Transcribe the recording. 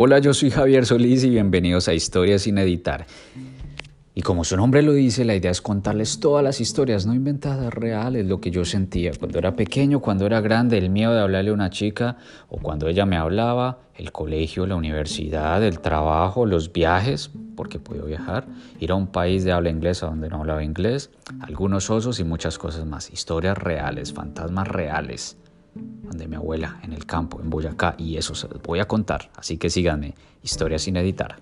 Hola, yo soy Javier Solís y bienvenidos a Historias sin editar. Y como su nombre lo dice, la idea es contarles todas las historias no inventadas, reales, lo que yo sentía cuando era pequeño, cuando era grande, el miedo de hablarle a una chica o cuando ella me hablaba, el colegio, la universidad, el trabajo, los viajes, porque puedo viajar, ir a un país de habla inglesa donde no hablaba inglés, algunos osos y muchas cosas más. Historias reales, fantasmas reales donde mi abuela, en el campo, en Boyacá, y eso se los voy a contar. Así que síganme, Historia sin editar.